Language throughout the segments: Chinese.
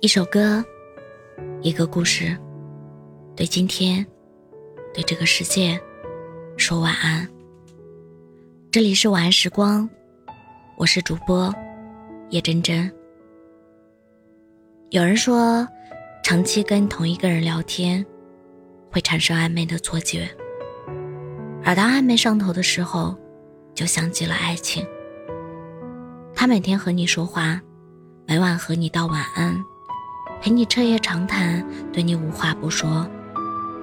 一首歌，一个故事，对今天，对这个世界，说晚安。这里是晚安时光，我是主播叶真真。有人说，长期跟同一个人聊天，会产生暧昧的错觉，而当暧昧上头的时候，就想起了爱情。他每天和你说话，每晚和你道晚安。陪你彻夜长谈，对你无话不说，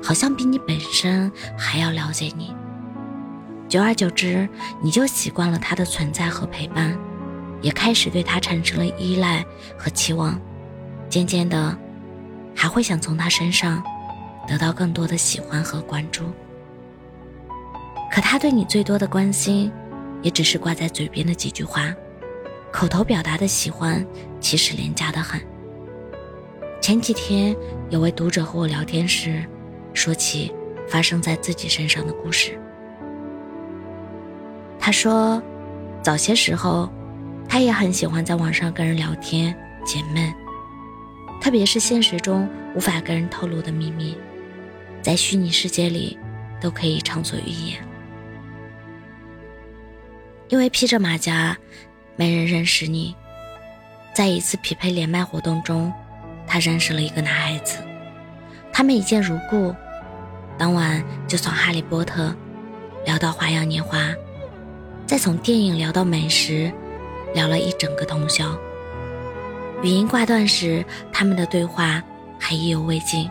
好像比你本身还要了解你。久而久之，你就习惯了他的存在和陪伴，也开始对他产生了依赖和期望。渐渐的，还会想从他身上得到更多的喜欢和关注。可他对你最多的关心，也只是挂在嘴边的几句话，口头表达的喜欢，其实廉价的很。前几天，有位读者和我聊天时，说起发生在自己身上的故事。他说，早些时候，他也很喜欢在网上跟人聊天解闷，特别是现实中无法跟人透露的秘密，在虚拟世界里都可以畅所欲言。因为披着马甲，没人认识你，在一次匹配连麦活动中。他认识了一个男孩子，他们一见如故，当晚就从《哈利波特》聊到《花样年华》，再从电影聊到美食，聊了一整个通宵。语音挂断时，他们的对话还意犹未尽。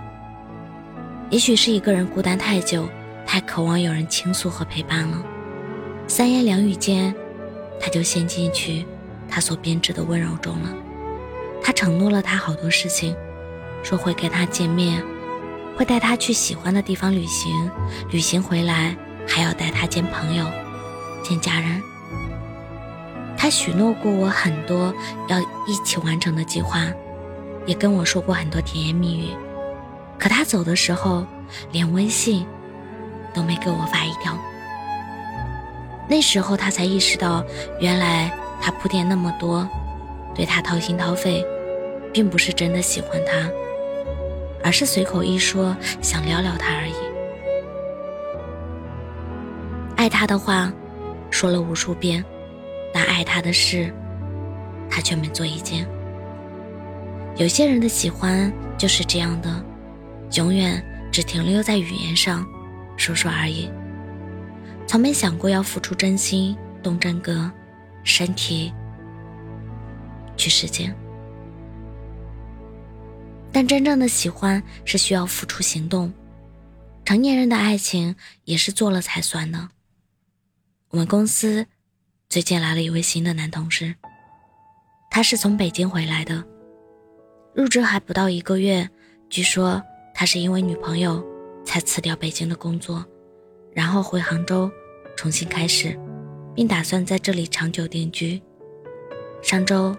也许是一个人孤单太久，太渴望有人倾诉和陪伴了。三言两语间，他就陷进去他所编织的温柔中了。他承诺了他好多事情，说会跟他见面，会带他去喜欢的地方旅行，旅行回来还要带他见朋友，见家人。他许诺过我很多要一起完成的计划，也跟我说过很多甜言蜜语。可他走的时候，连微信都没给我发一条。那时候他才意识到，原来他铺垫那么多，对他掏心掏肺。并不是真的喜欢他，而是随口一说，想聊聊他而已。爱他的话说了无数遍，但爱他的事，他却没做一件。有些人的喜欢就是这样的，永远只停留在语言上，说说而已，从没想过要付出真心，动真格，身体去实践。但真正的喜欢是需要付出行动，成年人的爱情也是做了才算的。我们公司最近来了一位新的男同事，他是从北京回来的，入职还不到一个月，据说他是因为女朋友才辞掉北京的工作，然后回杭州重新开始，并打算在这里长久定居。上周。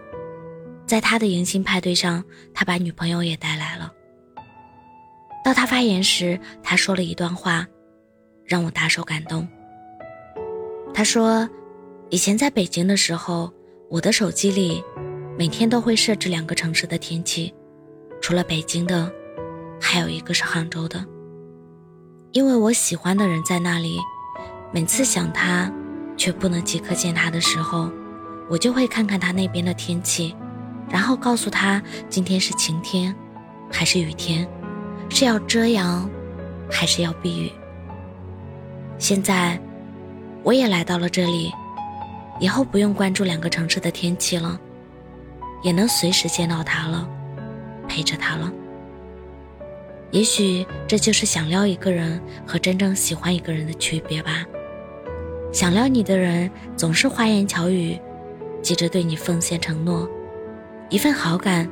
在他的迎新派对上，他把女朋友也带来了。到他发言时，他说了一段话，让我大受感动。他说：“以前在北京的时候，我的手机里每天都会设置两个城市的天气，除了北京的，还有一个是杭州的。因为我喜欢的人在那里，每次想他却不能即刻见他的时候，我就会看看他那边的天气。”然后告诉他今天是晴天，还是雨天，是要遮阳，还是要避雨。现在，我也来到了这里，以后不用关注两个城市的天气了，也能随时见到他了，陪着他了。也许这就是想撩一个人和真正喜欢一个人的区别吧。想撩你的人总是花言巧语，急着对你奉献承诺。一份好感，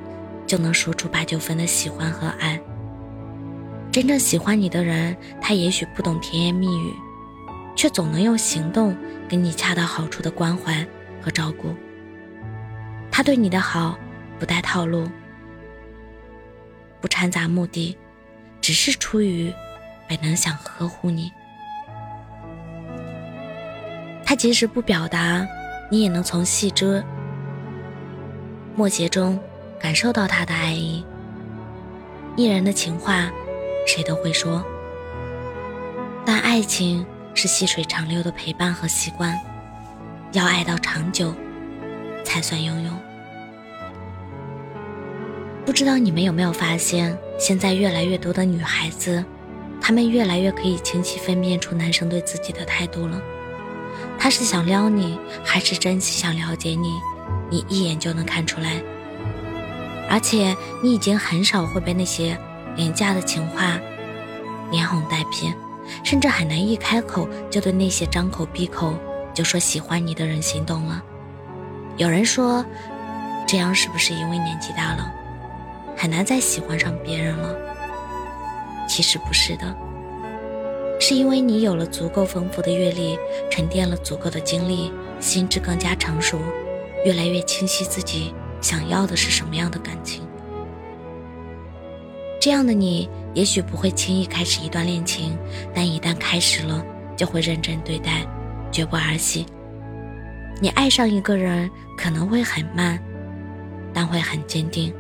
就能说出八九分的喜欢和爱。真正喜欢你的人，他也许不懂甜言蜜语，却总能用行动给你恰到好处的关怀和照顾。他对你的好，不带套路，不掺杂目的，只是出于本能想呵护你。他即使不表达，你也能从细枝。末节中感受到他的爱意。艺人的情话，谁都会说，但爱情是细水长流的陪伴和习惯，要爱到长久，才算拥有。不知道你们有没有发现，现在越来越多的女孩子，她们越来越可以清晰分辨出男生对自己的态度了。他是想撩你，还是真心想了解你？你一眼就能看出来。而且你已经很少会被那些廉价的情话连哄带骗，甚至很难一开口就对那些张口闭口就说喜欢你的人心动了。有人说，这样是不是因为年纪大了？很难再喜欢上别人了。其实不是的，是因为你有了足够丰富的阅历，沉淀了足够的经历，心智更加成熟，越来越清晰自己想要的是什么样的感情。这样的你，也许不会轻易开始一段恋情，但一旦开始了，就会认真对待，绝不儿戏。你爱上一个人可能会很慢，但会很坚定。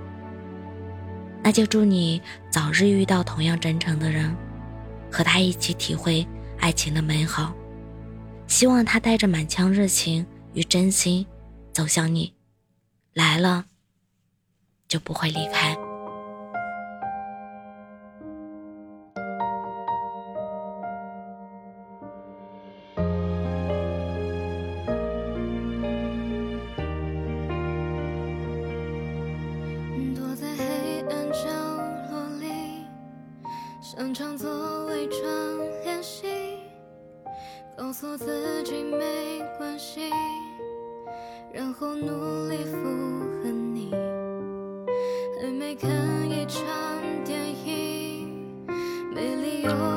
那就祝你早日遇到同样真诚的人，和他一起体会爱情的美好。希望他带着满腔热情与真心走向你，来了就不会离开。躲在黑暗角落里想常做伪装练习，告诉自己没关系，然后努力附和你，还没看一场电影，没理由。